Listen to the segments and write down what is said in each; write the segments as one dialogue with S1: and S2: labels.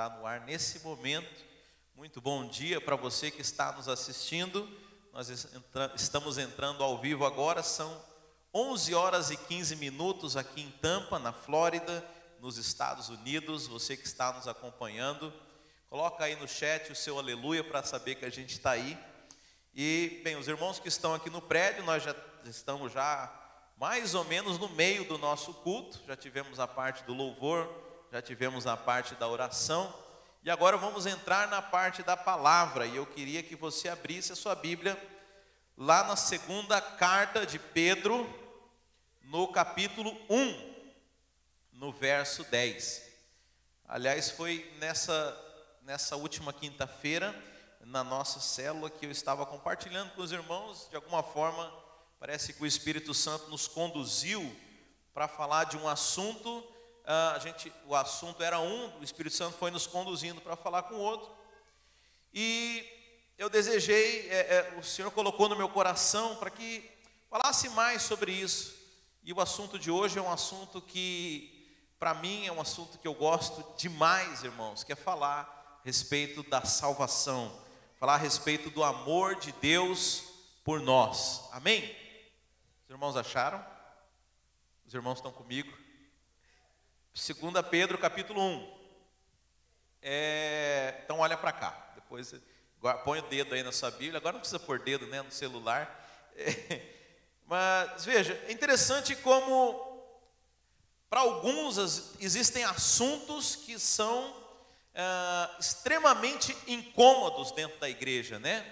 S1: entrar no ar nesse momento. Muito bom dia para você que está nos assistindo. Nós entra estamos entrando ao vivo agora, são 11 horas e 15 minutos aqui em Tampa, na Flórida, nos Estados Unidos. Você que está nos acompanhando, coloca aí no chat o seu aleluia para saber que a gente está aí. E, bem, os irmãos que estão aqui no prédio, nós já estamos já mais ou menos no meio do nosso culto, já tivemos a parte do louvor, já tivemos a parte da oração, e agora vamos entrar na parte da palavra, e eu queria que você abrisse a sua Bíblia lá na segunda carta de Pedro, no capítulo 1, no verso 10. Aliás, foi nessa, nessa última quinta-feira, na nossa célula, que eu estava compartilhando com os irmãos, de alguma forma, Parece que o Espírito Santo nos conduziu para falar de um assunto. Ah, a gente, o assunto era um, o Espírito Santo foi nos conduzindo para falar com o outro. E eu desejei, é, é, o Senhor colocou no meu coração para que falasse mais sobre isso. E o assunto de hoje é um assunto que, para mim, é um assunto que eu gosto demais, irmãos, que é falar a respeito da salvação, falar a respeito do amor de Deus por nós. Amém? Os irmãos acharam? Os irmãos estão comigo? 2 Pedro capítulo 1. É, então olha para cá. Depois põe o dedo aí na sua Bíblia. Agora não precisa pôr dedo né, no celular. É, mas veja, é interessante como para alguns existem assuntos que são é, extremamente incômodos dentro da igreja, né?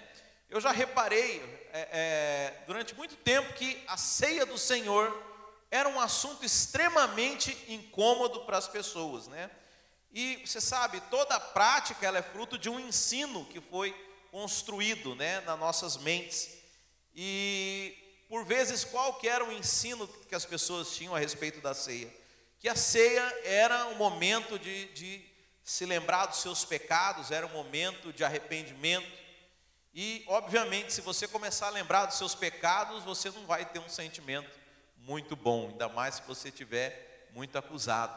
S1: Eu já reparei é, é, durante muito tempo que a ceia do Senhor era um assunto extremamente incômodo para as pessoas, né? E você sabe, toda a prática ela é fruto de um ensino que foi construído, né, nas nossas mentes. E por vezes qual que era o ensino que as pessoas tinham a respeito da ceia? Que a ceia era um momento de, de se lembrar dos seus pecados, era um momento de arrependimento, e, obviamente, se você começar a lembrar dos seus pecados, você não vai ter um sentimento muito bom, ainda mais se você tiver muito acusado.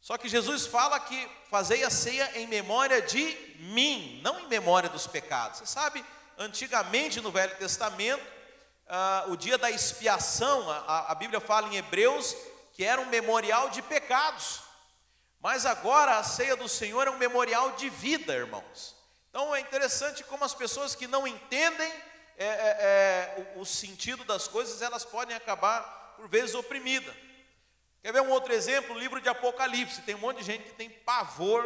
S1: Só que Jesus fala que fazei a ceia em memória de mim, não em memória dos pecados. Você sabe, antigamente no Velho Testamento, ah, o dia da expiação, a, a Bíblia fala em Hebreus que era um memorial de pecados. Mas agora a ceia do Senhor é um memorial de vida, irmãos. Então é interessante como as pessoas que não entendem é, é, é, o, o, sentido das coisas, elas podem acabar, por vezes, oprimidas. Quer ver um outro exemplo? O livro de Apocalipse. Tem um monte de gente que tem pavor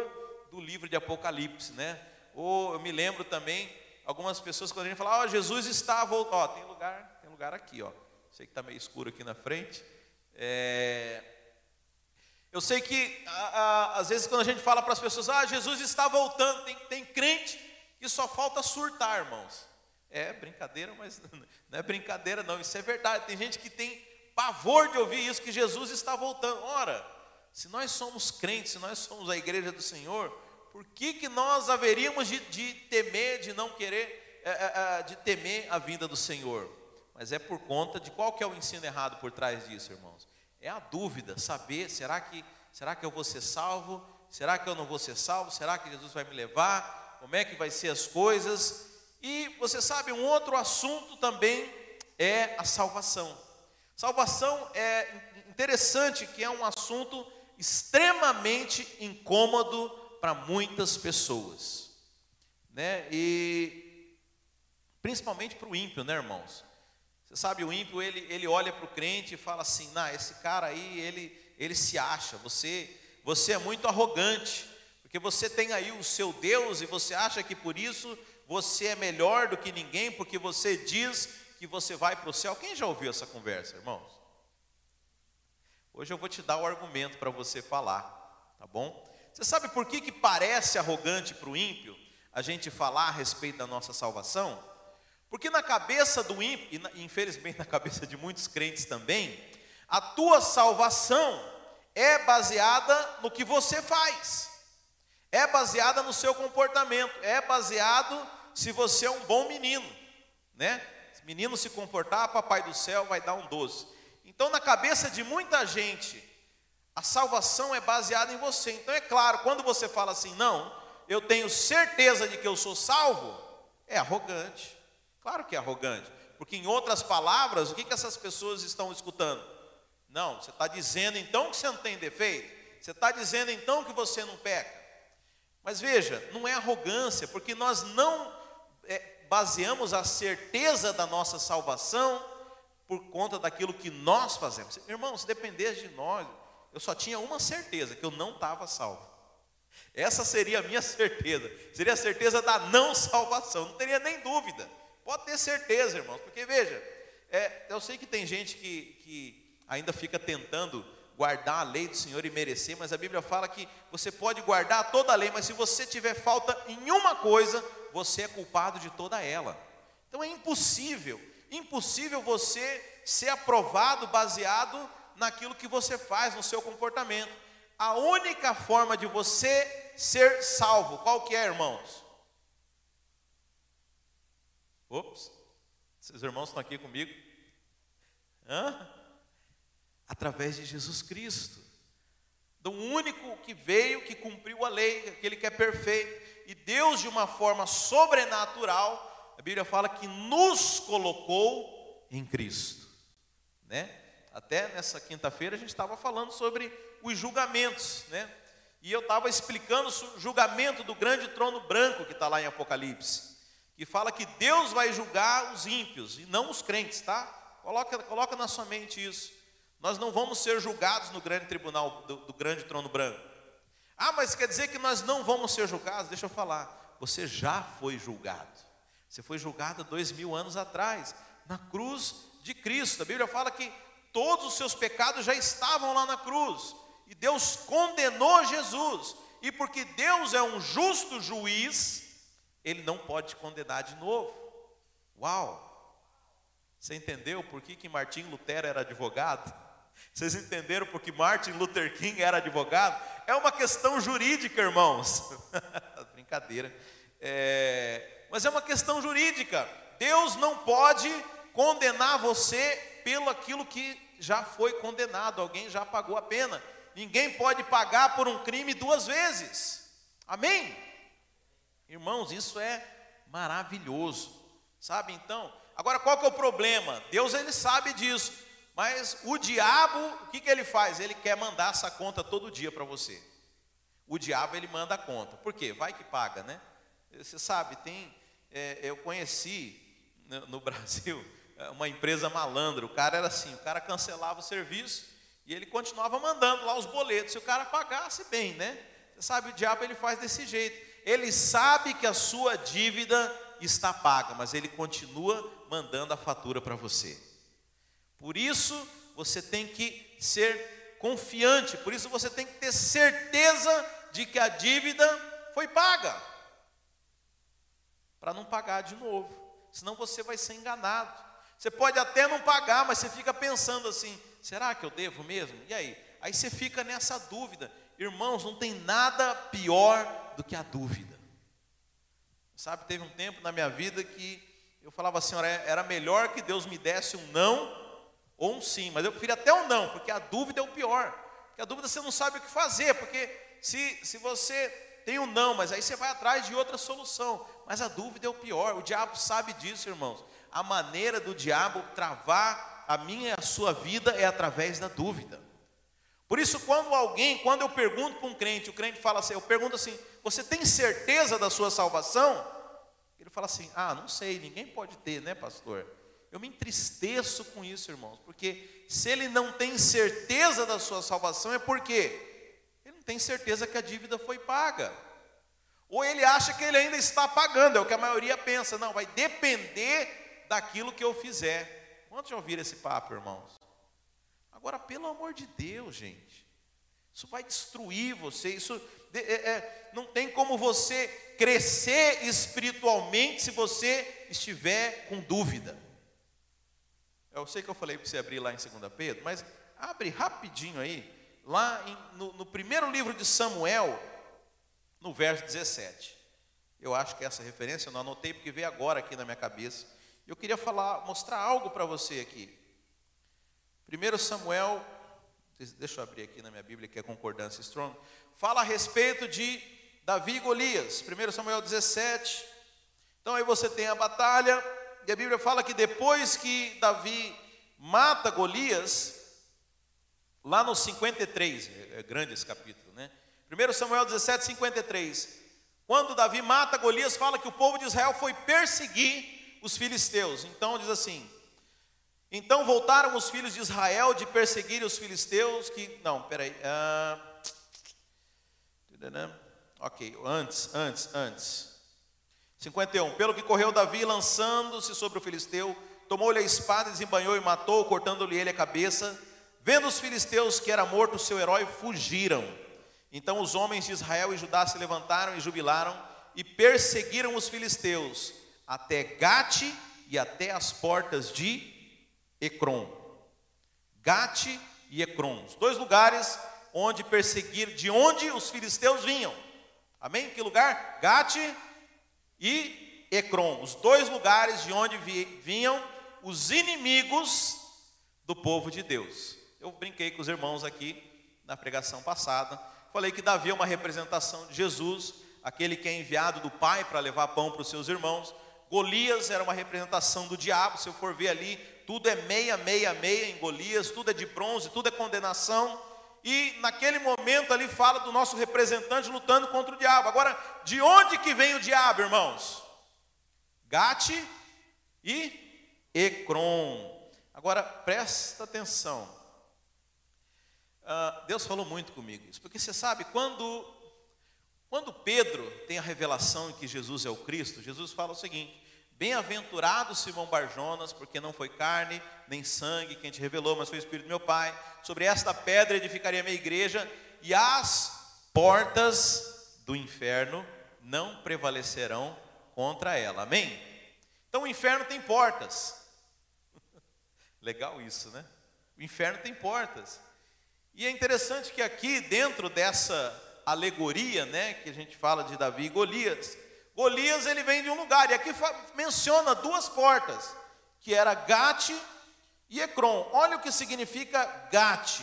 S1: do livro de Apocalipse, né? Ou eu me lembro também, algumas pessoas quando a gente fala, ó, oh, Jesus está voltando, ó, tem lugar, tem lugar aqui, ó. Sei que está meio escuro aqui na frente. É, eu sei que a, a, às vezes quando a gente fala para as pessoas, ah, Jesus está voltando, tem, tem crente que só falta surtar, irmãos. É brincadeira, mas não é brincadeira não, isso é verdade. Tem gente que tem pavor de ouvir isso, que Jesus está voltando. Ora, se nós somos crentes, se nós somos a igreja do Senhor, por que, que nós haveríamos de, de temer, de não querer, é, é, é, de temer a vinda do Senhor? Mas é por conta de qual que é o ensino errado por trás disso, irmãos? é a dúvida, saber, será que, será que eu vou ser salvo? Será que eu não vou ser salvo? Será que Jesus vai me levar? Como é que vai ser as coisas? E você sabe, um outro assunto também é a salvação. Salvação é interessante que é um assunto extremamente incômodo para muitas pessoas, né? E principalmente para o ímpio, né, irmãos? Você sabe, o ímpio, ele, ele olha para o crente e fala assim, nah, esse cara aí, ele, ele se acha, você, você é muito arrogante, porque você tem aí o seu Deus e você acha que por isso você é melhor do que ninguém, porque você diz que você vai para o céu. Quem já ouviu essa conversa, irmãos? Hoje eu vou te dar o argumento para você falar, tá bom? Você sabe por que, que parece arrogante para o ímpio a gente falar a respeito da nossa salvação? Porque na cabeça do ímpio, e infelizmente na cabeça de muitos crentes também, a tua salvação é baseada no que você faz, é baseada no seu comportamento, é baseado se você é um bom menino, né? Se menino se comportar, papai do céu vai dar um doce. Então, na cabeça de muita gente, A salvação é baseada em você. Então é claro, quando você fala assim, não, eu tenho certeza de que eu sou salvo, é arrogante. Claro que é arrogante. Porque em outras palavras, o que, que essas pessoas estão escutando? Não, você está dizendo então que você não tem defeito. Você está dizendo então que você não peca. Mas veja, não é arrogância, porque nós não baseamos a certeza da nossa salvação por conta daquilo que nós fazemos. Irmão, se dependesse de nós, eu só tinha uma certeza, que eu não estava salvo. Essa seria a minha certeza, seria a certeza da não salvação, não teria nem dúvida. Pode ter certeza, irmãos, porque veja, é, eu sei que tem gente que, que ainda fica tentando guardar a lei do Senhor e merecer, mas a Bíblia fala que você pode guardar toda a lei, mas se você tiver falta em uma coisa, você é culpado de toda ela. Então é impossível, impossível você ser aprovado baseado naquilo que você faz, no seu comportamento. A única forma de você ser salvo, qual que é, irmãos? Ops, esses irmãos estão aqui comigo? Hã? Através de Jesus Cristo, do único que veio, que cumpriu a lei, aquele que é perfeito, e Deus, de uma forma sobrenatural, a Bíblia fala que nos colocou em Cristo, né? Até nessa quinta-feira a gente estava falando sobre os julgamentos, né? E eu estava explicando o julgamento do grande trono branco que está lá em Apocalipse, que fala que Deus vai julgar os ímpios e não os crentes, tá? Coloca, coloca na sua mente isso. Nós não vamos ser julgados no grande tribunal do, do grande trono branco. Ah, mas quer dizer que nós não vamos ser julgados? Deixa eu falar. Você já foi julgado. Você foi julgado dois mil anos atrás, na cruz de Cristo. A Bíblia fala que todos os seus pecados já estavam lá na cruz, e Deus condenou Jesus, e porque Deus é um justo juiz, Ele não pode te condenar de novo. Uau! Você entendeu por que, que Martim Lutero era advogado? Vocês entenderam por que Martin Luther King era advogado? É uma questão jurídica, irmãos. Brincadeira. É, mas é uma questão jurídica. Deus não pode condenar você pelo aquilo que já foi condenado, alguém já pagou a pena. Ninguém pode pagar por um crime duas vezes. Amém? Irmãos, isso é maravilhoso. Sabe então? Agora qual que é o problema? Deus ele sabe disso. Mas o diabo, o que, que ele faz? Ele quer mandar essa conta todo dia para você. O diabo ele manda a conta. Por quê? Vai que paga, né? Você sabe, tem. É, eu conheci no, no Brasil uma empresa malandra. O cara era assim, o cara cancelava o serviço e ele continuava mandando lá os boletos. Se o cara pagasse bem, né? Você sabe, o diabo ele faz desse jeito. Ele sabe que a sua dívida está paga, mas ele continua mandando a fatura para você. Por isso você tem que ser confiante, por isso você tem que ter certeza de que a dívida foi paga, para não pagar de novo, senão você vai ser enganado. Você pode até não pagar, mas você fica pensando assim: será que eu devo mesmo? E aí? Aí você fica nessa dúvida. Irmãos, não tem nada pior do que a dúvida. Sabe, teve um tempo na minha vida que eu falava assim: era melhor que Deus me desse um não ou um sim, mas eu prefiro até um não, porque a dúvida é o pior. Porque a dúvida você não sabe o que fazer, porque se, se você tem um não, mas aí você vai atrás de outra solução, mas a dúvida é o pior, o diabo sabe disso, irmãos a maneira do diabo travar a minha e a sua vida é através da dúvida. Por isso, quando alguém, quando eu pergunto para um crente, o crente fala assim, eu pergunto assim, você tem certeza da sua salvação? Ele fala assim, ah, não sei, ninguém pode ter, né, pastor? Eu me entristeço com isso, irmãos, porque se ele não tem certeza da sua salvação, é porque ele não tem certeza que a dívida foi paga. Ou ele acha que ele ainda está pagando, é o que a maioria pensa, não, vai depender daquilo que eu fizer. Quantos já ouviram esse papo, irmãos? Agora, pelo amor de Deus, gente, isso vai destruir você. Isso é, é, não tem como você crescer espiritualmente se você estiver com dúvida. Eu sei que eu falei para você abrir lá em 2 Pedro, mas abre rapidinho aí, lá em, no, no primeiro livro de Samuel, no verso 17. Eu acho que essa referência eu não anotei porque veio agora aqui na minha cabeça. Eu queria falar, mostrar algo para você aqui. 1 Samuel deixa eu abrir aqui na minha Bíblia, que é concordância strong, fala a respeito de Davi e Golias, 1 Samuel 17. Então aí você tem a batalha, e a Bíblia fala que depois que Davi mata Golias, lá no 53, é, é grande esse capítulo, né? 1 Samuel 17, 53. Quando Davi mata Golias, fala que o povo de Israel foi perseguir os filisteus. Então diz assim: Então voltaram os filhos de Israel de perseguir os filisteus, que. Não, peraí. Ah, ok, antes, antes, antes. 51. Pelo que correu Davi, lançando-se sobre o filisteu, tomou-lhe a espada, desembanhou e matou, cortando-lhe ele a cabeça. Vendo os filisteus que era morto o seu herói, fugiram. Então os homens de Israel e Judá se levantaram e jubilaram e perseguiram os filisteus até Gate e até as portas de Ecrom. Gate e Ecrom, os dois lugares onde perseguir, de onde os filisteus vinham. Amém? Que lugar? Gate e Ecrom, os dois lugares de onde vinham os inimigos do povo de Deus. Eu brinquei com os irmãos aqui na pregação passada Falei que Davi é uma representação de Jesus, aquele que é enviado do Pai para levar pão para os seus irmãos. Golias era uma representação do diabo, se eu for ver ali, tudo é meia, meia, meia em Golias, tudo é de bronze, tudo é condenação. E naquele momento ali fala do nosso representante lutando contra o diabo. Agora, de onde que vem o diabo, irmãos? Gate e Ecrom. Agora, presta atenção. Uh, Deus falou muito comigo isso, porque você sabe, quando, quando Pedro tem a revelação que Jesus é o Cristo, Jesus fala o seguinte: Bem-aventurado Simão Barjonas, porque não foi carne nem sangue quem te revelou, mas foi o Espírito do meu Pai. Sobre esta pedra edificaria a minha igreja, e as portas do inferno não prevalecerão contra ela. Amém? Então o inferno tem portas. Legal isso, né? O inferno tem portas. E é interessante que aqui, dentro dessa alegoria, né, que a gente fala de Davi e Golias, Golias ele vem de um lugar, e aqui menciona duas portas, que era Gate e Ecrom. Olha o que significa Gate.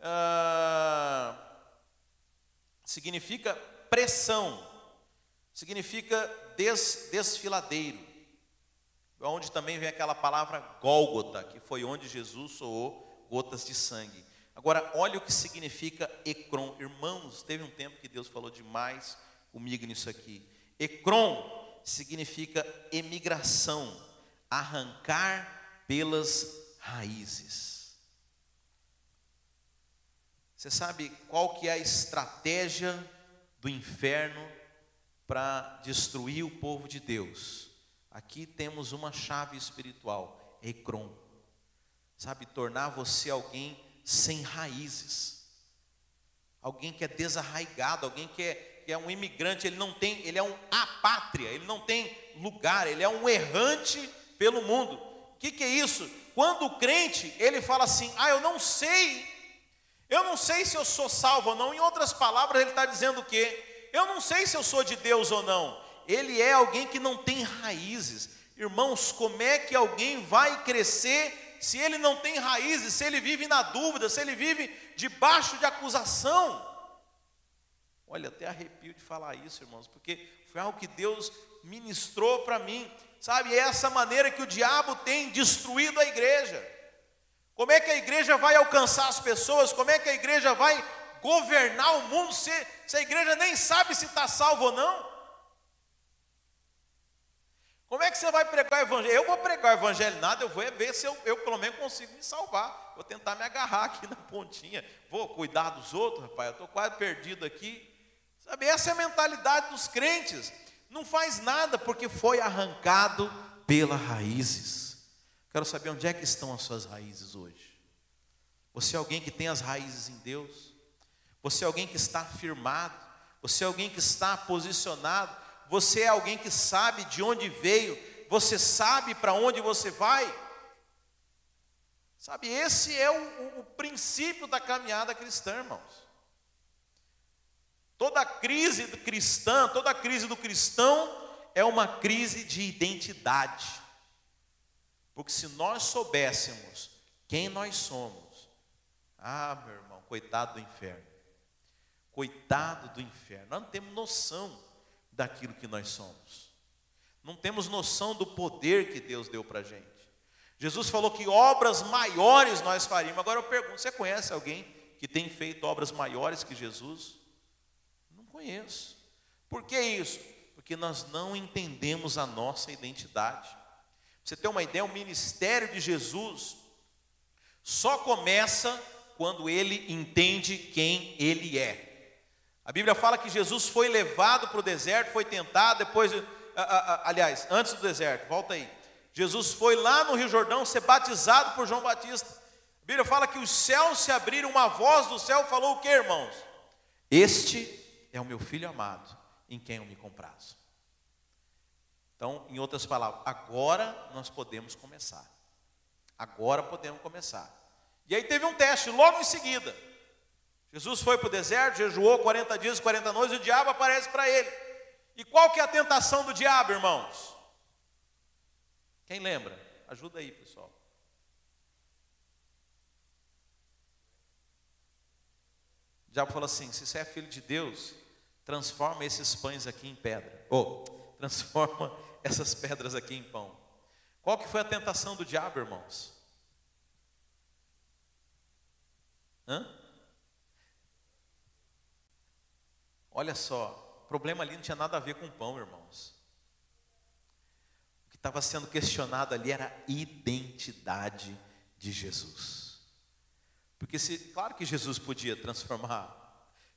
S1: Ah, significa pressão, significa des, desfiladeiro. Onde também vem aquela palavra Gólgota, que foi onde Jesus soou gotas de sangue. Agora, olha o que significa Ecrom. Irmãos, teve um tempo que Deus falou demais comigo nisso aqui. Ecrom significa emigração, arrancar pelas raízes. Você sabe qual que é a estratégia do inferno para destruir o povo de Deus? Aqui temos uma chave espiritual, Ecrom. Sabe, tornar você alguém sem raízes. Alguém que é desarraigado, alguém que é, é um imigrante, ele não tem, ele é um apátria, ele não tem lugar, ele é um errante pelo mundo. O que, que é isso? Quando o crente, ele fala assim, ah, eu não sei, eu não sei se eu sou salvo ou não. Em outras palavras, ele está dizendo o quê? Eu não sei se eu sou de Deus ou não. Ele é alguém que não tem raízes. Irmãos, como é que alguém vai crescer se ele não tem raízes, se ele vive na dúvida, se ele vive debaixo de acusação. Olha, até arrepio de falar isso, irmãos, porque foi algo que Deus ministrou para mim, sabe? É essa maneira que o diabo tem destruído a igreja. Como é que a igreja vai alcançar as pessoas? Como é que a igreja vai governar o mundo se, se a igreja nem sabe se está salvo ou não? Como é que você vai pregar o evangelho? Eu vou pregar o evangelho nada, eu vou é ver se eu, eu pelo menos consigo me salvar. Vou tentar me agarrar aqui na pontinha. Vou cuidar dos outros, rapaz. Eu estou quase perdido aqui. Sabe, essa é a mentalidade dos crentes. Não faz nada porque foi arrancado pelas raízes. Quero saber onde é que estão as suas raízes hoje. Você é alguém que tem as raízes em Deus? Você é alguém que está firmado? Você é alguém que está posicionado? você é alguém que sabe de onde veio, você sabe para onde você vai. Sabe, esse é o, o, princípio da caminhada cristã, irmãos. Toda crise do cristã, toda crise do cristão é uma crise de identidade. Porque se nós soubéssemos quem nós somos, Ah, meu irmão, coitado do inferno. Coitado do inferno. Nós não temos noção daquilo que nós somos. Não temos noção do poder que Deus deu para a gente. Jesus falou que obras maiores nós faríamos. Agora eu pergunto: você conhece alguém que tem feito obras maiores que Jesus? Conheço. Por que isso? Porque nós não entendemos a nossa identidade. Pra você ter uma ideia, o ministério de Jesus só começa quando ele entende quem ele é. A Bíblia fala que Jesus foi levado para o deserto, foi tentado, depois, aliás, antes do deserto, volta aí. Jesus foi lá no Rio Jordão ser batizado por João Batista. A Bíblia fala que os céus se abriram, uma voz do céu falou o que, irmãos? Este é o meu filho amado, em quem eu me comprazo. Então, em outras palavras, agora nós podemos começar. Agora podemos começar. E aí teve um teste logo em seguida. Jesus foi para o deserto, jejuou 40 dias e 40 noites, e o diabo aparece para ele. E qual que é a tentação do diabo, irmãos? Quem lembra? Ajuda aí, pessoal. O diabo falou assim: se você é filho de Deus, transforma esses pães aqui em pedra. Ou transforma essas pedras aqui em pão. Qual que foi a tentação do diabo, irmãos? Hã? Olha só, o problema ali não tinha nada a ver com pão, irmãos. O que estava sendo questionado ali era a identidade de Jesus. Porque se, claro que Jesus podia transformar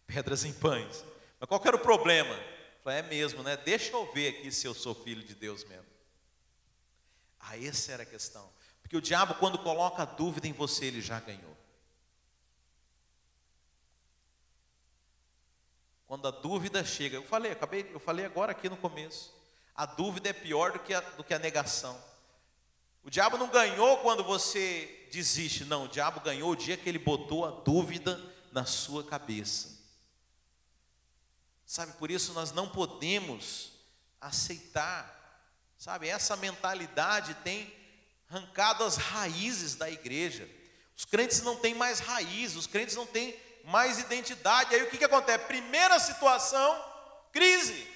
S1: pedras em pães, mas qual era o problema? Falei, é mesmo, né? Deixa eu ver aqui se eu sou filho de Deus mesmo. Ah, essa era a questão. Porque o diabo, quando coloca dúvida em você, ele já ganhou. Quando a dúvida chega, eu falei, acabei, eu falei agora aqui no começo. A dúvida é pior do que a, do que a negação. O diabo não ganhou quando você desiste, não. O diabo ganhou o dia que ele botou a dúvida na sua cabeça. Sabe, por isso nós não podemos aceitar, sabe, essa mentalidade tem arrancado as raízes da igreja. Os crentes não têm mais raiz, os crentes não têm mais identidade. Aí o que, que acontece? Primeira situação, crise.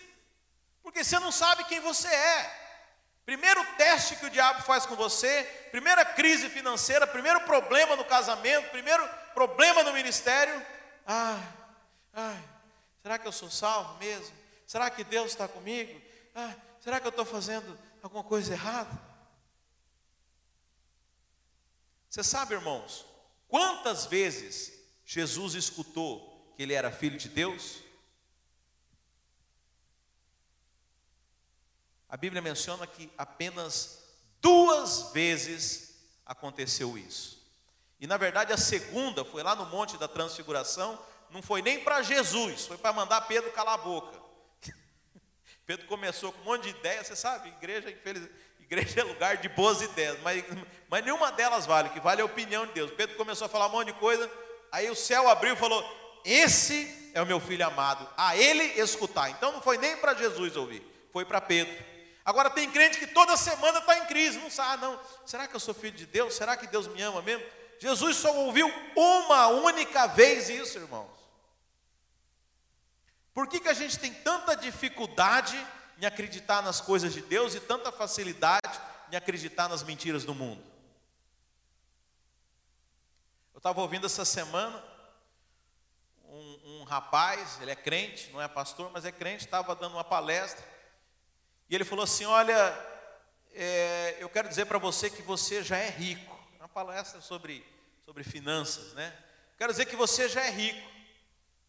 S1: Porque você não sabe quem você é. Primeiro teste que o diabo faz com você, primeira crise financeira, primeiro problema no casamento, primeiro problema no ministério. Ai, ai, será que eu sou salvo mesmo? Será que Deus está comigo? Ai, será que eu estou fazendo alguma coisa errada? Você sabe, irmãos, quantas vezes Jesus escutou que ele era filho de Deus? A Bíblia menciona que apenas duas vezes aconteceu isso. E na verdade a segunda foi lá no Monte da Transfiguração, não foi nem para Jesus, foi para mandar Pedro calar a boca. Pedro começou com um monte de ideias, você sabe, igreja, infeliz, igreja é lugar de boas ideias, mas, mas nenhuma delas vale, que vale a opinião de Deus. Pedro começou a falar um monte de coisa, Aí o céu abriu e falou: Esse é o meu filho amado, a ele escutar. Então não foi nem para Jesus ouvir, foi para Pedro. Agora tem crente que toda semana está em crise, não sabe, não. Será que eu sou filho de Deus? Será que Deus me ama mesmo? Jesus só ouviu uma única vez isso, irmãos. Por que, que a gente tem tanta dificuldade em acreditar nas coisas de Deus e tanta facilidade em acreditar nas mentiras do mundo? estava ouvindo essa semana um, um, rapaz, ele é crente, não é pastor, mas é crente, estava dando uma palestra, e ele falou assim: Olha, é, eu quero dizer para você que você já é rico. Uma palestra sobre, sobre finanças, né? Quero dizer que você já é rico.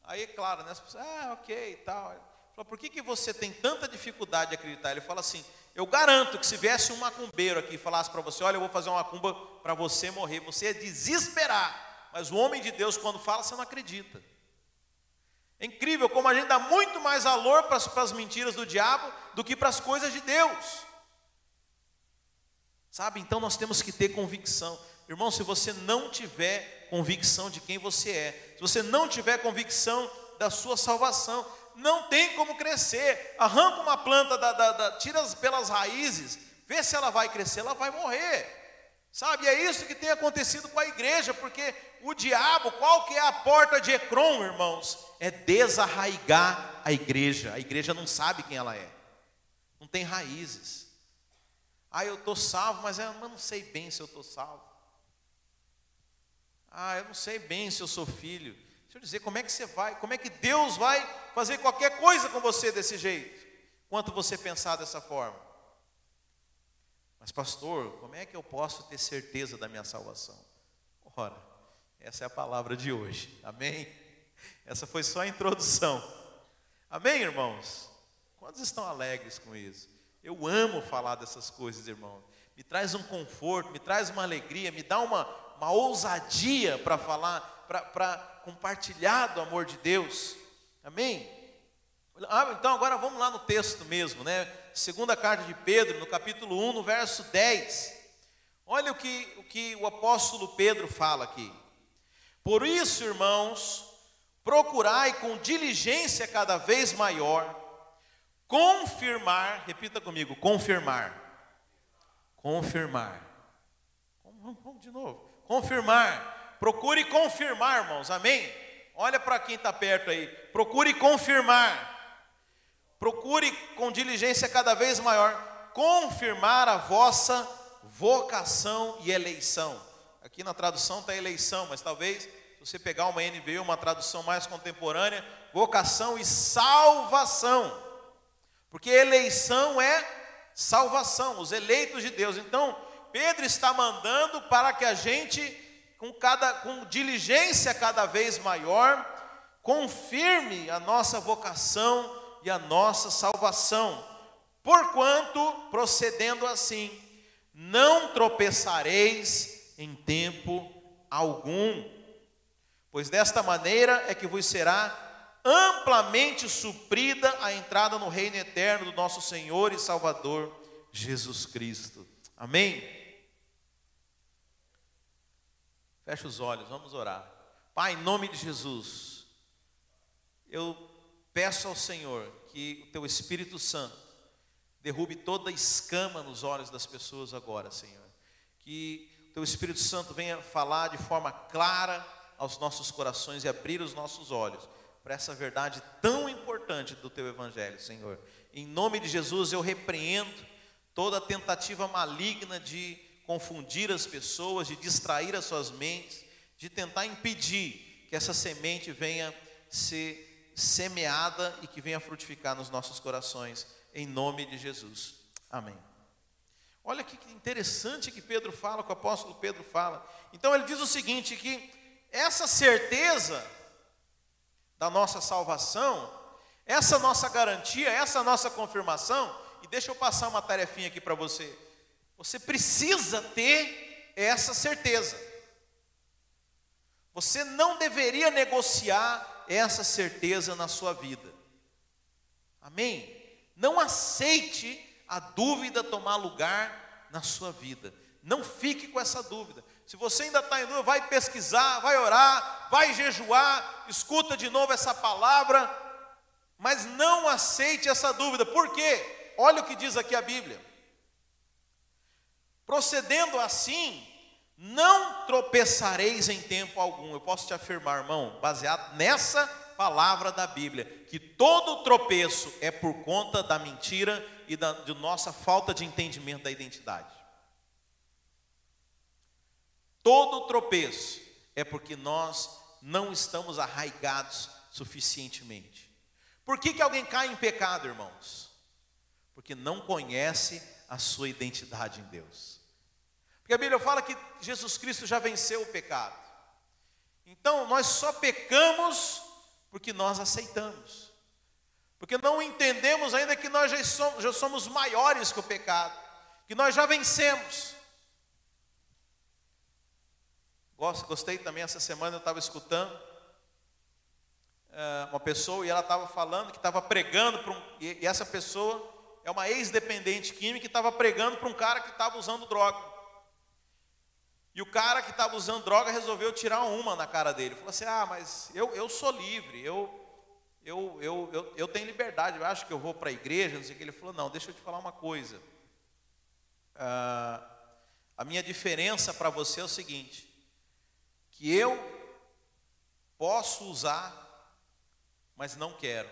S1: Aí, claro, né, as pessoas, ah, ok e tal. Falou, por que, que você tem tanta dificuldade de acreditar? Ele fala assim: eu garanto que se viesse um macumbeiro aqui e falasse para você, olha, eu vou fazer uma macumba para você morrer, você ia desesperar. Mas o homem de Deus, quando fala, você não acredita. É incrível como a gente dá muito mais valor para as mentiras do diabo do que para as coisas de Deus. Sabe? Então nós temos que ter convicção. Irmão, se você não tiver convicção de quem você é, se você não tiver convicção da sua salvação, não tem como crescer. Arranca uma planta, da, da, da, tira pelas raízes, vê se ela vai crescer, ela vai morrer. Sabe, é isso que tem acontecido com a igreja, porque o diabo, qual que é a porta de Ecrom, irmãos? É desarraigar a igreja. A igreja não sabe quem ela é. Não tem raízes. Ah, eu estou salvo, mas eu não sei bem se eu estou salvo. Ah, eu não sei bem se eu sou filho. Deixa eu dizer, como é que você vai? Como é que Deus vai fazer qualquer coisa com você desse jeito? Quanto você pensar dessa forma? Mas, pastor, como é que eu posso ter certeza da minha salvação? Ora, essa é a palavra de hoje, amém? Essa foi só a introdução, amém, irmãos? Quantos estão alegres com isso? Eu amo falar dessas coisas, irmão. Me traz um conforto, me traz uma alegria, me dá uma, uma ousadia para falar, para compartilhar do amor de Deus, amém? Ah, então agora vamos lá no texto mesmo, né? Segunda carta de Pedro, no capítulo 1, no verso 10. Olha o que, o que o apóstolo Pedro fala aqui. Por isso, irmãos, procurai com diligência cada vez maior confirmar, repita comigo, confirmar. Confirmar. Vamos, de novo. Confirmar. Procure confirmar, irmãos. Amém? Olha para quem está perto aí. Procure confirmar Procure com diligência cada vez maior confirmar a vossa vocação e eleição. Aqui na tradução está eleição, mas talvez se você pegar uma NVI, uma tradução mais contemporânea, vocação e salvação. Porque eleição é salvação, os eleitos de Deus. Então, Pedro está mandando para que a gente, com, cada, com diligência cada vez maior, confirme a nossa vocação e a nossa salvação. Porquanto, procedendo assim, não tropeçareis em tempo algum, pois desta maneira é que vos será amplamente suprida a entrada no reino eterno do nosso Senhor e Salvador Jesus Cristo. Amém? Feche os olhos, vamos orar. Pai, em nome de Jesus, eu Peço ao Senhor que o teu Espírito Santo derrube toda escama nos olhos das pessoas agora, Senhor. Que o teu Espírito Santo venha falar de forma clara aos nossos corações e abrir os nossos olhos para essa verdade tão importante do teu evangelho, Senhor. Em nome de Jesus eu repreendo toda tentativa maligna de confundir as pessoas, de distrair as suas mentes, de tentar impedir que essa semente venha ser semeada e que venha frutificar nos nossos corações, em nome de Jesus. Amém. Olha que interessante que Pedro fala, que o apóstolo Pedro fala. Então ele diz o seguinte: que essa certeza da nossa salvação, essa nossa garantia, essa nossa confirmação, e deixa eu passar uma tarefinha aqui para você. Você precisa ter essa certeza. Você não deveria negociar essa certeza na sua vida. Amém? Não aceite a dúvida tomar lugar na sua vida. Não fique com essa dúvida. Se você ainda está em dúvida, vai pesquisar, vai orar, vai jejuar, escuta de novo essa palavra, mas não aceite essa dúvida. Por quê? Olha o que diz aqui a Bíblia. Procedendo assim, não tropeçareis em tempo algum. Eu posso te afirmar, irmão, baseado nessa palavra da Bíblia, que todo tropeço é por conta da mentira e da de nossa falta de entendimento da identidade. Todo tropeço é porque nós não estamos arraigados suficientemente. Por que, que alguém cai em pecado, irmãos? Porque não conhece a sua identidade em Deus. Porque a Bíblia fala que Jesus Cristo já venceu o pecado. Então, nós só pecamos porque nós aceitamos. Porque não entendemos ainda que nós já somos, já somos maiores que o pecado, que nós já vencemos. Gostei também, essa semana eu estava escutando é, uma pessoa e ela estava falando que estava pregando para um. E, e essa pessoa é uma ex-dependente química que estava pregando para um cara que estava usando droga. E o cara que estava usando droga resolveu tirar uma na cara dele. Falou assim: Ah, mas eu, eu sou livre, eu, eu, eu, eu, eu tenho liberdade, eu acho que eu vou para a igreja, não sei o que. Ele falou: Não, deixa eu te falar uma coisa. Ah, A minha diferença para você é o seguinte: que eu posso usar, mas não quero.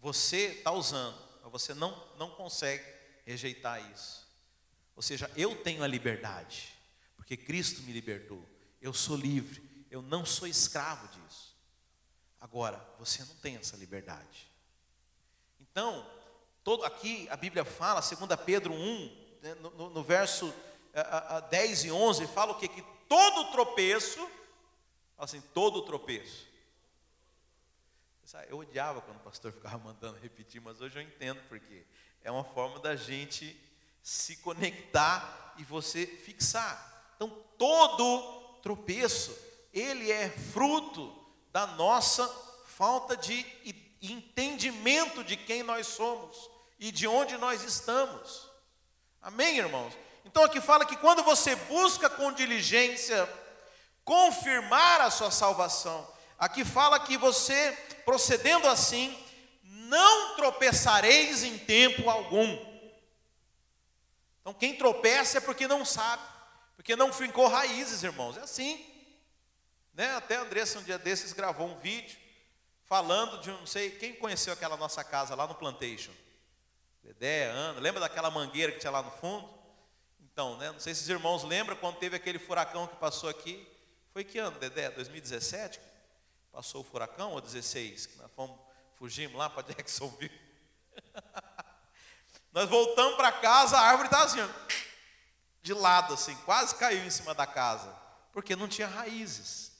S1: Você está usando, mas você não, não consegue rejeitar isso. Ou seja, eu tenho a liberdade, porque Cristo me libertou. Eu sou livre, eu não sou escravo disso. Agora, você não tem essa liberdade. Então, todo aqui a Bíblia fala, 2 Pedro 1, né, no, no, verso a, a 10 e 11, fala o que? Que todo tropeço, assim, todo tropeço. Eu odiava quando o pastor ficava mandando repetir, mas hoje eu entendo porque é uma forma da gente se conectar e você fixar. Então, todo tropeço, ele é fruto da nossa falta de entendimento de quem nós somos e de onde nós estamos. Amém, irmãos? Então aqui fala que quando você busca com diligência confirmar a sua salvação, aqui fala que você, procedendo assim, não tropeçareis em tempo algum. Então quem tropeça é porque não sabe, porque não fincou raízes, irmãos. É assim. Né? Até Andressa um dia desses gravou um vídeo falando de, não sei, quem conheceu aquela nossa casa lá no Plantation? Dedé, Ana, lembra daquela mangueira que tinha lá no fundo? Então, né, não sei se os irmãos lembram quando teve aquele furacão que passou aqui. Foi que ano, Dedé? 2017? Passou o furacão ou 16? Que nós fomos, fugimos lá para Jacksonville. nós voltamos para casa, a árvore estava assim, de lado, assim, quase caiu em cima da casa, porque não tinha raízes.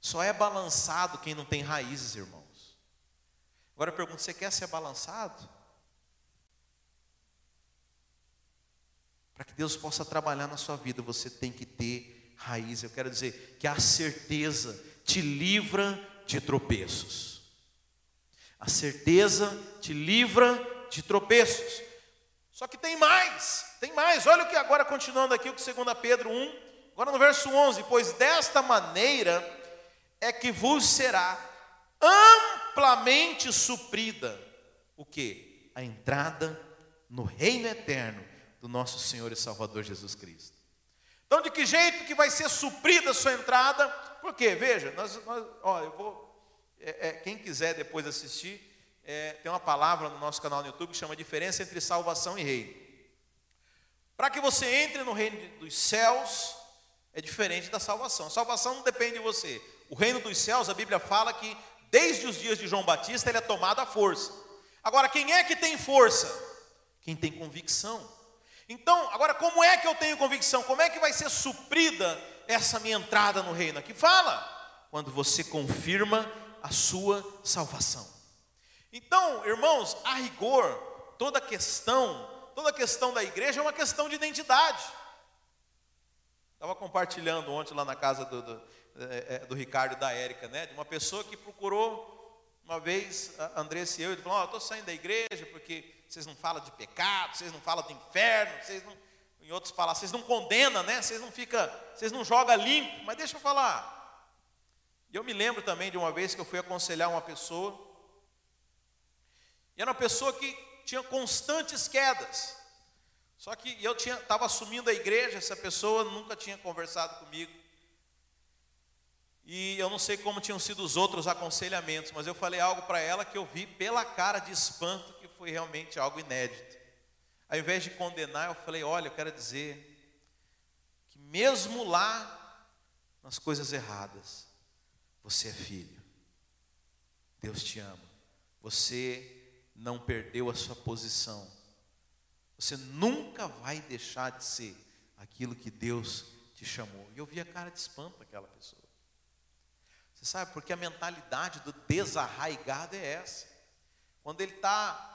S1: Só é balançado quem não tem raízes, irmãos. Agora eu pergunto: você quer ser balançado? Para que Deus possa trabalhar na sua vida, você tem que ter raiz. Eu quero dizer que a certeza te livra de tropeços. A certeza te livra de tropeços. Só que tem mais, tem mais. Olha o que agora continuando aqui o que 2 Pedro 1, agora no verso 11, pois desta maneira é que vos será amplamente suprida o que? A entrada no reino eterno do nosso Senhor e Salvador Jesus Cristo. Então, de que jeito que vai ser suprida a sua entrada? Porque, veja, nós, nós ó, eu vou, é, é, quem quiser depois assistir, é, tem uma palavra no nosso canal no YouTube que chama diferença entre salvação e reino. Para que você entre no reino dos céus, é diferente da salvação. A salvação não depende de você. O reino dos céus, a Bíblia fala que desde os dias de João Batista ele é tomado à força. Agora, quem é que tem força? Quem tem convicção. Então, agora, como é que eu tenho convicção? Como é que vai ser suprida essa minha entrada no reino? Aqui fala, quando você confirma a sua salvação. Então, irmãos, a rigor, toda questão, toda questão da igreja é uma questão de identidade. Estava compartilhando ontem lá na casa do, do é, é, do Ricardo e da Érica, né? De uma pessoa que procurou uma vez Andressa e eu, ele falou: oh, eu estou saindo da igreja porque vocês não falam de pecado, vocês não falam do inferno, vocês não, em outras palavras, vocês não condenam, né? Vocês não fica, vocês não jogam limpo, mas deixa eu falar. E eu me lembro também de uma vez que eu fui aconselhar uma pessoa, e era uma pessoa que tinha constantes quedas. Só que eu estava assumindo a igreja, essa pessoa nunca tinha conversado comigo. E eu não sei como tinham sido os outros aconselhamentos, mas eu falei algo para ela que eu vi pela cara de espanto que foi realmente algo inédito. Ao invés de condenar, eu falei: olha, eu quero dizer que mesmo lá, nas coisas erradas, você é filho. Deus te ama. Você não perdeu a sua posição. Você nunca vai deixar de ser aquilo que Deus te chamou. E eu vi a cara de espanto daquela pessoa. Você sabe, porque a mentalidade do desarraigado é essa. Quando ele está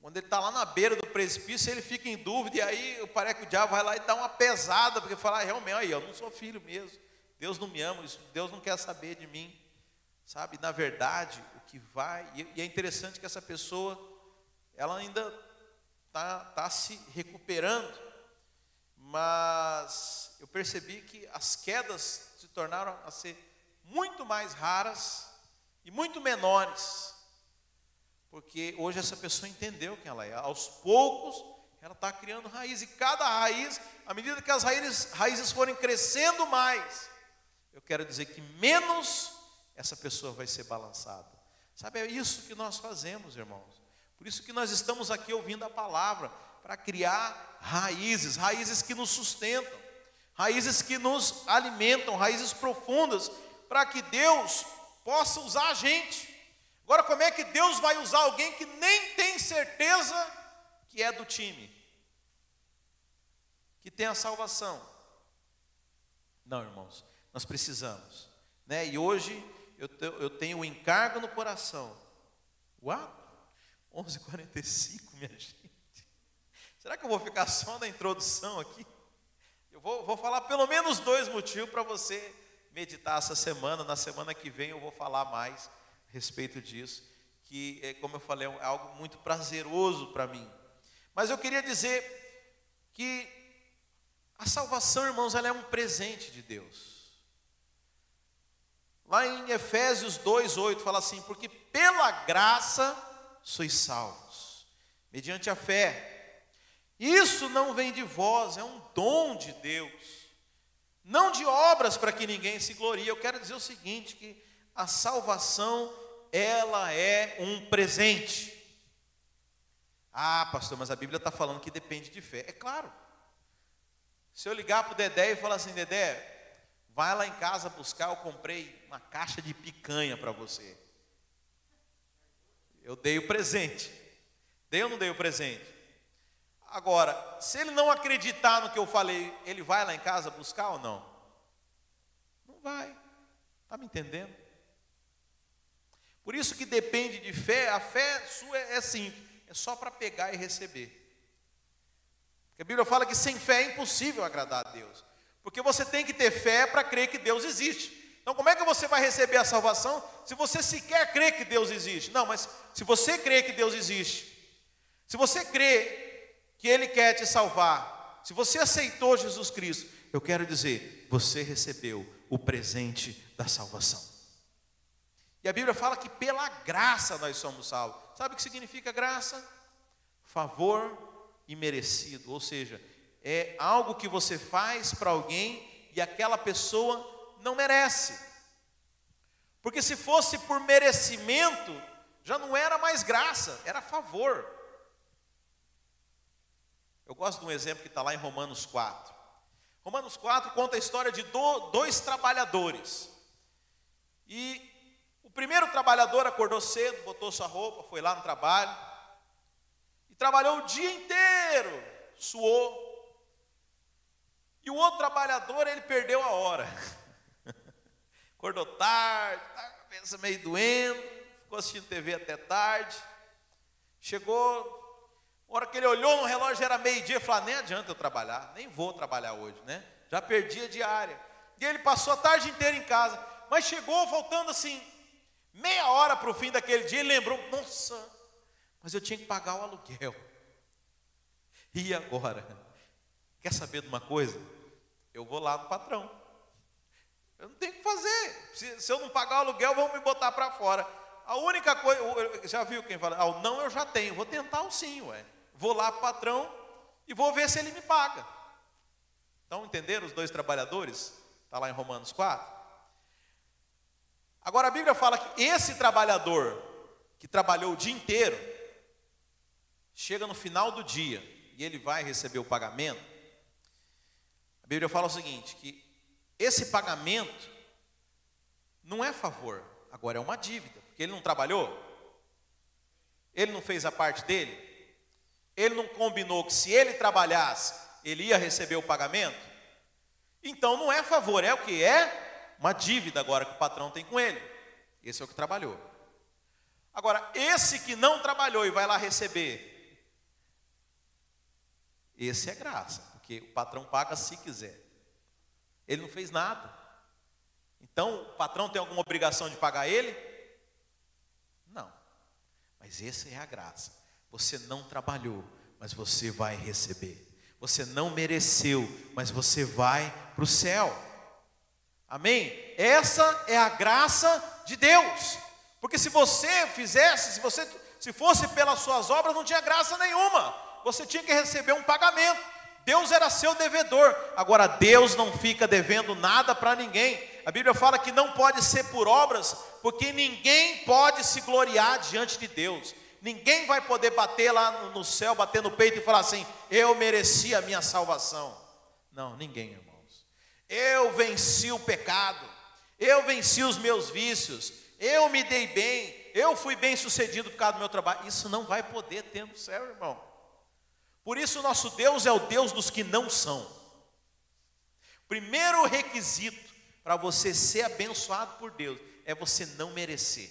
S1: quando ele está lá na beira do precipício, ele fica em dúvida, e aí parece que o diabo vai lá e dá uma pesada, porque fala, ah, realmente, aí, eu não sou filho mesmo, Deus não me ama, Deus não quer saber de mim, sabe? Na verdade, o que vai, e é interessante que essa pessoa, ela ainda está tá se recuperando, mas eu percebi que as quedas se tornaram a ser muito mais raras e muito menores, porque hoje essa pessoa entendeu quem ela é. Aos poucos, ela está criando raiz, e cada raiz, à medida que as raízes, raízes forem crescendo mais, eu quero dizer que menos essa pessoa vai ser balançada. Sabe, é isso que nós fazemos, irmãos. Por isso que nós estamos aqui ouvindo a palavra, para criar raízes, raízes que nos sustentam, raízes que nos alimentam, raízes profundas, para que Deus possa usar a gente. Agora, como é que Deus vai usar alguém que nem tem certeza que é do time, que tem a salvação? Não, irmãos, nós precisamos, né? E hoje eu, eu tenho um encargo no coração. Uau! 11h45, minha gente. Será que eu vou ficar só na introdução aqui? Eu vou, vou falar pelo menos dois motivos para você meditar essa semana. Na semana que vem eu vou falar mais a respeito disso, que, é, como eu falei, é algo muito prazeroso para mim. Mas eu queria dizer que a salvação, irmãos, ela é um presente de Deus. Lá em Efésios 2:8 fala assim: "Porque pela graça sois salvos, mediante a fé. Isso não vem de vós, é um dom de Deus, não de obras para que ninguém se glorie. Eu quero dizer o seguinte: que a salvação, ela é um presente. Ah, pastor, mas a Bíblia está falando que depende de fé. É claro. Se eu ligar para o Dedé e falar assim, Dedé, vai lá em casa buscar, eu comprei uma caixa de picanha para você. Eu dei o presente. Dei ou não dei o presente? Agora, se ele não acreditar no que eu falei, ele vai lá em casa buscar ou não? Não vai. Está me entendendo? Por isso que depende de fé, a fé sua é simples, é só para pegar e receber. Porque a Bíblia fala que sem fé é impossível agradar a Deus. Porque você tem que ter fé para crer que Deus existe. Então, como é que você vai receber a salvação se você sequer crê que Deus existe? Não, mas se você crê que Deus existe, se você crê que Ele quer te salvar, se você aceitou Jesus Cristo, eu quero dizer, você recebeu o presente da salvação. E a Bíblia fala que pela graça nós somos salvos. Sabe o que significa graça? Favor imerecido, ou seja, é algo que você faz para alguém e aquela pessoa não merece. Porque se fosse por merecimento, já não era mais graça, era favor. Eu gosto de um exemplo que está lá em Romanos 4. Romanos 4 conta a história de dois trabalhadores. E o primeiro trabalhador acordou cedo, botou sua roupa, foi lá no trabalho, e trabalhou o dia inteiro, suou. E o outro trabalhador, ele perdeu a hora. acordou tarde, tá com a cabeça meio doendo, ficou assistindo TV até tarde. Chegou, a hora que ele olhou no relógio era meio-dia, falou: ah, nem adianta eu trabalhar, nem vou trabalhar hoje, né? Já perdi a diária. E ele passou a tarde inteira em casa, mas chegou faltando assim, meia hora para o fim daquele dia, e lembrou: nossa, mas eu tinha que pagar o aluguel. E agora? Quer saber de uma coisa? Eu vou lá no patrão. Eu não tenho o que fazer. Se, se eu não pagar o aluguel, vão me botar para fora. A única coisa, já viu quem fala? Ah, o não eu já tenho, vou tentar o sim, ué. Vou lá para o patrão e vou ver se ele me paga. Então, entenderam os dois trabalhadores? Está lá em Romanos 4. Agora a Bíblia fala que esse trabalhador que trabalhou o dia inteiro, chega no final do dia e ele vai receber o pagamento. A Bíblia fala o seguinte: que esse pagamento não é favor, agora é uma dívida, porque ele não trabalhou, ele não fez a parte dele, ele não combinou que se ele trabalhasse, ele ia receber o pagamento. Então não é favor, é o que? É uma dívida agora que o patrão tem com ele. Esse é o que trabalhou. Agora, esse que não trabalhou e vai lá receber, esse é graça, porque o patrão paga se quiser. Ele não fez nada. Então, o patrão tem alguma obrigação de pagar ele? Mas essa é a graça. Você não trabalhou, mas você vai receber. Você não mereceu, mas você vai para o céu. Amém? Essa é a graça de Deus. Porque se você fizesse, se você se fosse pelas suas obras, não tinha graça nenhuma. você tinha que receber um pagamento. Deus era seu devedor. Agora, Deus não fica devendo nada para ninguém. A Bíblia fala que não pode ser por obras, porque ninguém pode se gloriar diante de Deus. Ninguém vai poder bater lá no céu, bater no peito e falar assim: Eu mereci a minha salvação. Não, ninguém, irmãos. Eu venci o pecado, eu venci os meus vícios, eu me dei bem, eu fui bem sucedido por causa do meu trabalho. Isso não vai poder ter no céu, irmão. Por isso, nosso Deus é o Deus dos que não são. Primeiro requisito para você ser abençoado por Deus é você não merecer.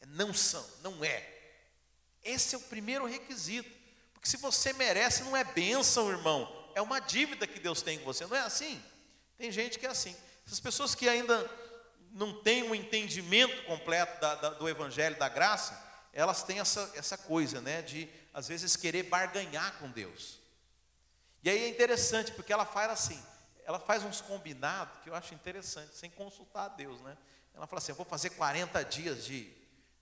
S1: É não são, não é. Esse é o primeiro requisito. Porque se você merece, não é bênção, irmão. É uma dívida que Deus tem com você. Não é assim? Tem gente que é assim. Essas pessoas que ainda não têm um entendimento completo da, da, do Evangelho da graça, elas têm essa, essa coisa, né? De às vezes querer barganhar com Deus. E aí é interessante, porque ela faz assim, ela faz uns combinados que eu acho interessante, sem consultar a Deus, né? Ela fala assim: eu vou fazer 40 dias de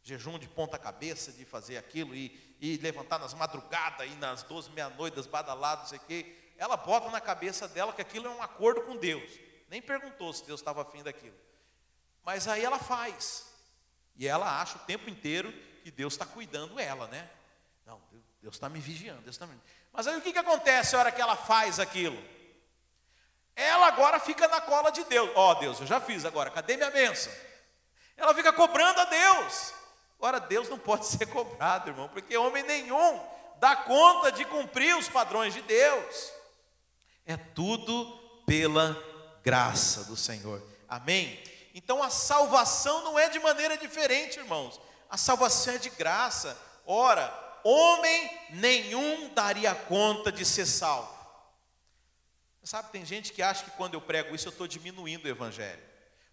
S1: jejum de ponta cabeça, de fazer aquilo, e, e levantar nas madrugadas, e nas 12, meia-noite, das badaladas, não sei o quê. Ela bota na cabeça dela que aquilo é um acordo com Deus. Nem perguntou se Deus estava afim daquilo. Mas aí ela faz. E ela acha o tempo inteiro que Deus está cuidando ela, né? Não, Deus está me vigiando, Deus está me... Mas aí o que, que acontece na hora que ela faz aquilo? Ela agora fica na cola de Deus. Ó oh, Deus, eu já fiz agora, cadê minha bênção? Ela fica cobrando a Deus. Ora, Deus não pode ser cobrado, irmão, porque homem nenhum dá conta de cumprir os padrões de Deus. É tudo pela graça do Senhor. Amém? Então a salvação não é de maneira diferente, irmãos. A salvação é de graça. Ora, homem nenhum daria conta de ser salvo. Sabe, tem gente que acha que quando eu prego isso eu estou diminuindo o evangelho.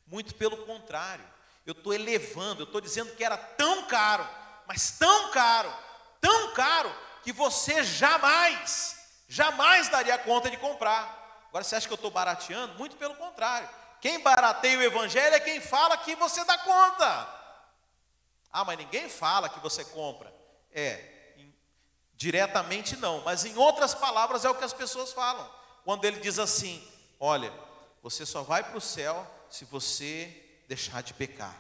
S1: Muito pelo contrário, eu estou elevando, eu estou dizendo que era tão caro, mas tão caro, tão caro, que você jamais, jamais daria conta de comprar. Agora você acha que eu estou barateando? Muito pelo contrário. Quem barateia o evangelho é quem fala que você dá conta. Ah, mas ninguém fala que você compra. É, Diretamente não, mas em outras palavras é o que as pessoas falam. Quando ele diz assim: Olha, você só vai para o céu se você deixar de pecar.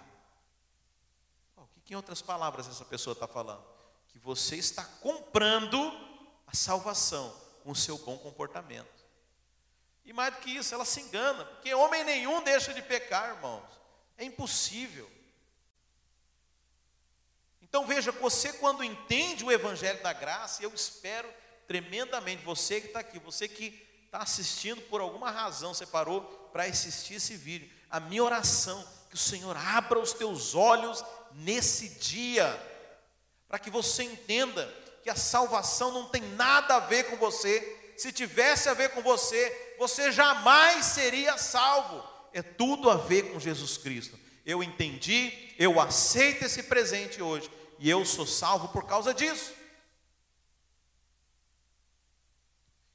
S1: O que, em outras palavras essa pessoa está falando? Que você está comprando a salvação com o seu bom comportamento. E mais do que isso, ela se engana, porque homem nenhum deixa de pecar, irmãos. É impossível. Então veja, você quando entende o Evangelho da Graça, eu espero tremendamente, você que está aqui, você que está assistindo por alguma razão, você parou para assistir esse vídeo. A minha oração, que o Senhor abra os teus olhos nesse dia, para que você entenda que a salvação não tem nada a ver com você. Se tivesse a ver com você, você jamais seria salvo. É tudo a ver com Jesus Cristo. Eu entendi, eu aceito esse presente hoje e eu sou salvo por causa disso.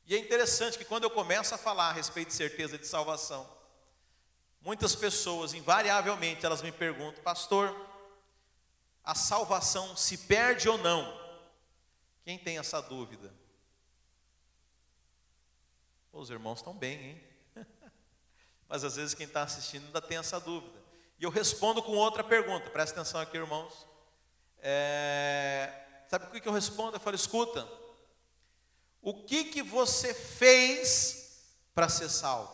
S1: E é interessante que quando eu começo a falar a respeito de certeza de salvação, muitas pessoas, invariavelmente, elas me perguntam, pastor, a salvação se perde ou não? Quem tem essa dúvida? Os irmãos estão bem, hein? Mas às vezes quem está assistindo ainda tem essa dúvida. E eu respondo com outra pergunta, presta atenção aqui, irmãos. É, sabe o que eu respondo? Eu falo, escuta, o que que você fez para ser salvo?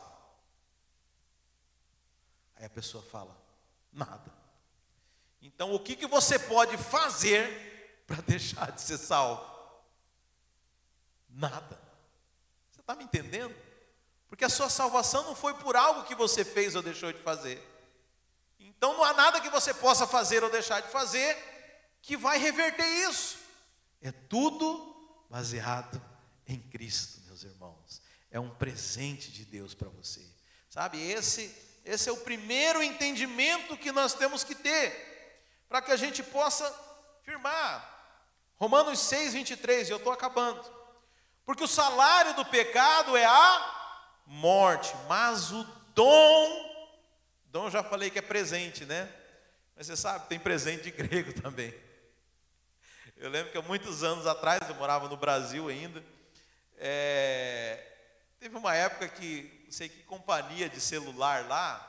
S1: Aí a pessoa fala, nada. Então o que que você pode fazer para deixar de ser salvo? Nada. Você está me entendendo? Porque a sua salvação não foi por algo que você fez ou deixou de fazer. Então não há nada que você possa fazer ou deixar de fazer que vai reverter isso. É tudo baseado em Cristo, meus irmãos. É um presente de Deus para você. Sabe, esse esse é o primeiro entendimento que nós temos que ter para que a gente possa firmar. Romanos 6, 23, e eu estou acabando. Porque o salário do pecado é a morte, mas o dom, dom já falei que é presente, né? Mas você sabe, tem presente de grego também. Eu lembro que há muitos anos atrás, eu morava no Brasil ainda, é, teve uma época que, não sei que companhia de celular lá,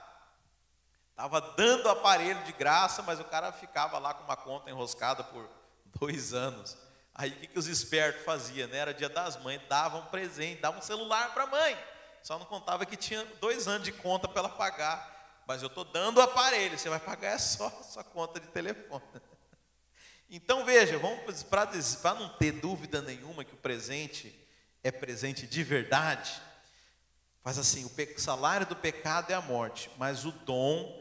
S1: estava dando aparelho de graça, mas o cara ficava lá com uma conta enroscada por dois anos. Aí o que, que os espertos faziam? Né? Era dia das mães, davam um presente, davam um celular para a mãe. Só não contava que tinha dois anos de conta para ela pagar. Mas eu estou dando o aparelho, você vai pagar é só a sua conta de telefone. Então veja, vamos para não ter dúvida nenhuma que o presente é presente de verdade. Faz assim: o salário do pecado é a morte, mas o dom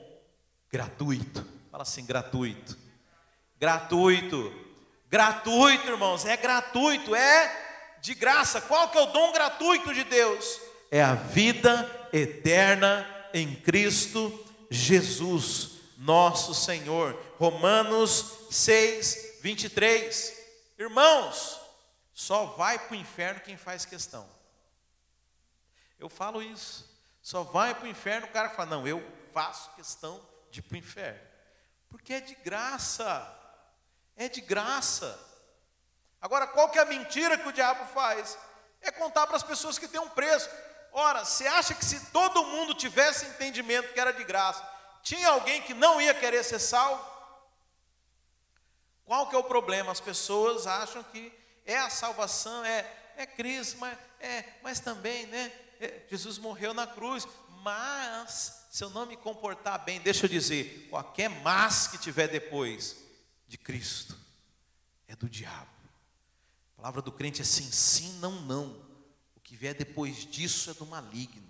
S1: gratuito. Fala assim: gratuito. Gratuito. Gratuito, irmãos, é gratuito, é de graça. Qual que é o dom gratuito de Deus? É a vida eterna em Cristo Jesus, nosso Senhor. Romanos 6, 23. Irmãos, só vai para o inferno quem faz questão. Eu falo isso. Só vai para o inferno o cara fala: Não, eu faço questão de ir para o inferno. Porque é de graça. É de graça. Agora, qual que é a mentira que o diabo faz? É contar para as pessoas que tem um preço. Ora, você acha que se todo mundo tivesse entendimento que era de graça, tinha alguém que não ia querer ser salvo? Qual que é o problema? As pessoas acham que é a salvação, é, é Cristo, mas, é, mas também, né? É, Jesus morreu na cruz, mas se eu não me comportar bem, deixa eu dizer, qualquer mas que tiver depois de Cristo é do diabo. A palavra do crente é sim, sim, não, não que vier depois disso é do maligno.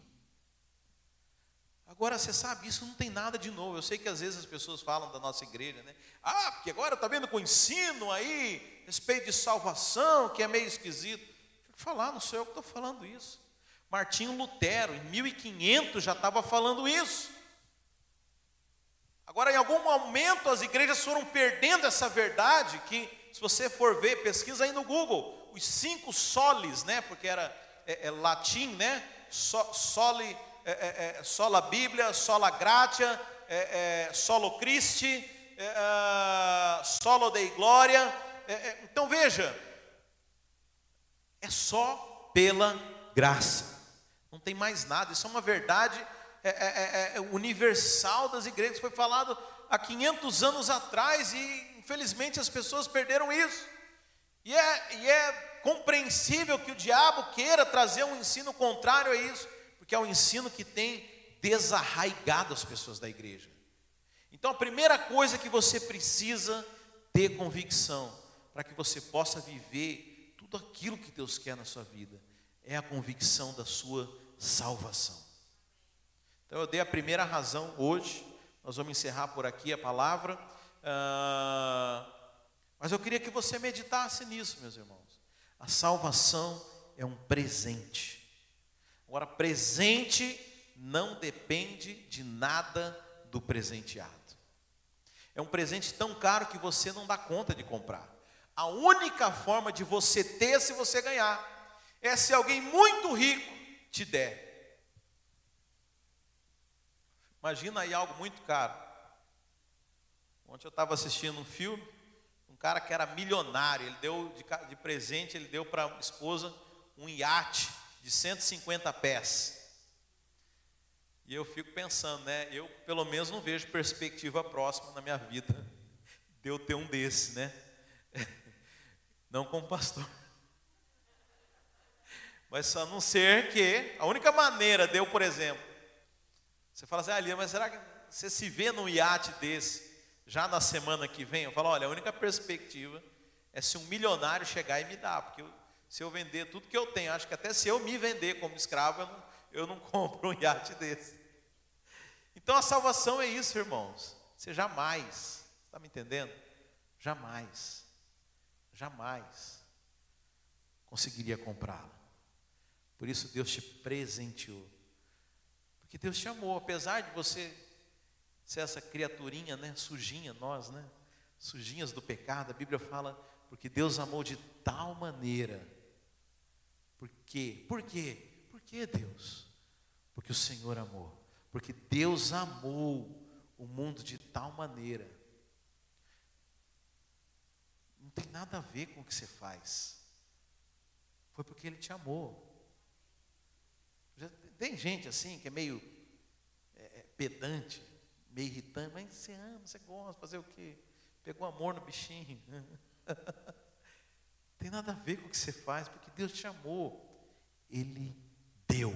S1: Agora, você sabe, isso não tem nada de novo. Eu sei que às vezes as pessoas falam da nossa igreja, né? Ah, porque agora está vendo com o ensino aí, respeito de salvação, que é meio esquisito. Deixa eu falar, não sou eu que estou falando isso. Martinho Lutero, em 1500, já estava falando isso. Agora, em algum momento, as igrejas foram perdendo essa verdade, que, se você for ver, pesquisa aí no Google, os cinco soles, né? Porque era é, é latim, né? So, soli, é, é, é sola Bíblia, sola gratia, solo Christi, solo Dei Glória. então veja, é só pela graça, não tem mais nada, isso é uma verdade universal das igrejas, foi falado há 500 anos atrás e infelizmente as pessoas perderam isso. E é, e é compreensível que o diabo queira trazer um ensino contrário a isso, porque é um ensino que tem desarraigado as pessoas da igreja. Então, a primeira coisa que você precisa ter convicção, para que você possa viver tudo aquilo que Deus quer na sua vida, é a convicção da sua salvação. Então, eu dei a primeira razão hoje, nós vamos encerrar por aqui a palavra, uh, mas eu queria que você meditasse nisso, meus irmãos. A salvação é um presente. Agora, presente não depende de nada do presenteado. É um presente tão caro que você não dá conta de comprar. A única forma de você ter é se você ganhar é se alguém muito rico te der. Imagina aí algo muito caro. Ontem eu estava assistindo um filme cara que era milionário, ele deu de, de presente, ele deu para a esposa um iate de 150 pés. E eu fico pensando, né? Eu pelo menos não vejo perspectiva próxima na minha vida de eu ter um desse, né? Não como pastor. Mas a não ser que a única maneira de eu, por exemplo, você fala assim, ah, mas será que você se vê num iate desse? já na semana que vem, eu falo, olha, a única perspectiva é se um milionário chegar e me dar, porque eu, se eu vender tudo que eu tenho, acho que até se eu me vender como escravo, eu não, eu não compro um iate desse. Então a salvação é isso, irmãos. Você jamais, está me entendendo? Jamais, jamais conseguiria comprá-la. Por isso Deus te presenteou. Porque Deus te amou, apesar de você se essa criaturinha, né, sujinha, nós, né, sujinhas do pecado, a Bíblia fala, porque Deus amou de tal maneira. Por quê? Por quê? Por que Deus? Porque o Senhor amou. Porque Deus amou o mundo de tal maneira. não tem nada a ver com o que você faz. Foi porque Ele te amou. Tem gente assim que é meio é, é, pedante, meio irritante, mas você ama, você gosta, fazer o quê? Pegou amor no bichinho. Tem nada a ver com o que você faz, porque Deus te amou. Ele deu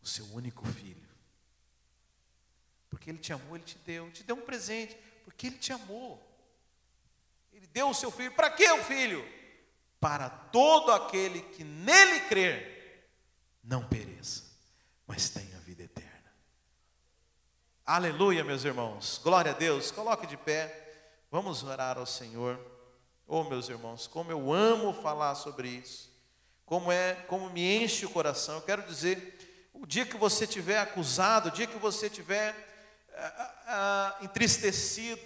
S1: o seu único filho. Porque Ele te amou, Ele te deu. Te deu um presente, porque Ele te amou. Ele deu o seu filho. Para que o filho? Para todo aquele que nele crer não pereça, mas tenha vida eterna. Aleluia, meus irmãos. Glória a Deus. Coloque de pé. Vamos orar ao Senhor. Oh, meus irmãos, como eu amo falar sobre isso. Como é, como me enche o coração. Eu quero dizer, o dia que você tiver acusado, o dia que você tiver ah, ah, entristecido,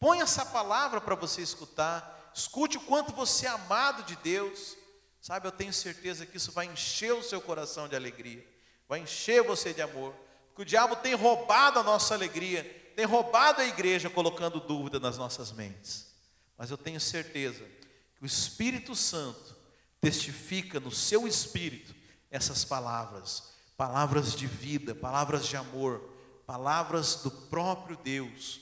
S1: põe essa palavra para você escutar. Escute o quanto você é amado de Deus. Sabe, eu tenho certeza que isso vai encher o seu coração de alegria, vai encher você de amor, porque o diabo tem roubado a nossa alegria, tem roubado a igreja colocando dúvida nas nossas mentes. Mas eu tenho certeza que o Espírito Santo testifica no seu espírito essas palavras, palavras de vida, palavras de amor, palavras do próprio Deus,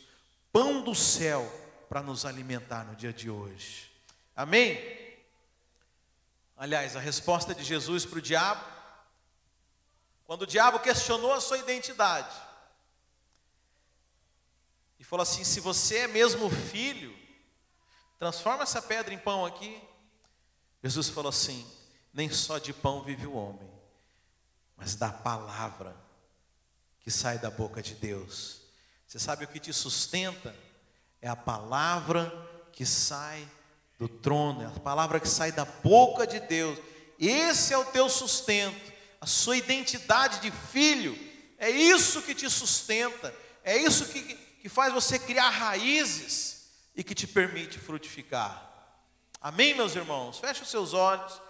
S1: pão do céu para nos alimentar no dia de hoje. Amém? Aliás, a resposta de Jesus para o diabo, quando o diabo questionou a sua identidade, e falou assim: se você é mesmo filho, transforma essa pedra em pão aqui. Jesus falou assim: nem só de pão vive o homem, mas da palavra que sai da boca de Deus. Você sabe o que te sustenta? É a palavra que sai do trono, é a palavra que sai da boca de Deus. Esse é o teu sustento, a sua identidade de filho. É isso que te sustenta, é isso que, que faz você criar raízes e que te permite frutificar. Amém, meus irmãos? Feche os seus olhos.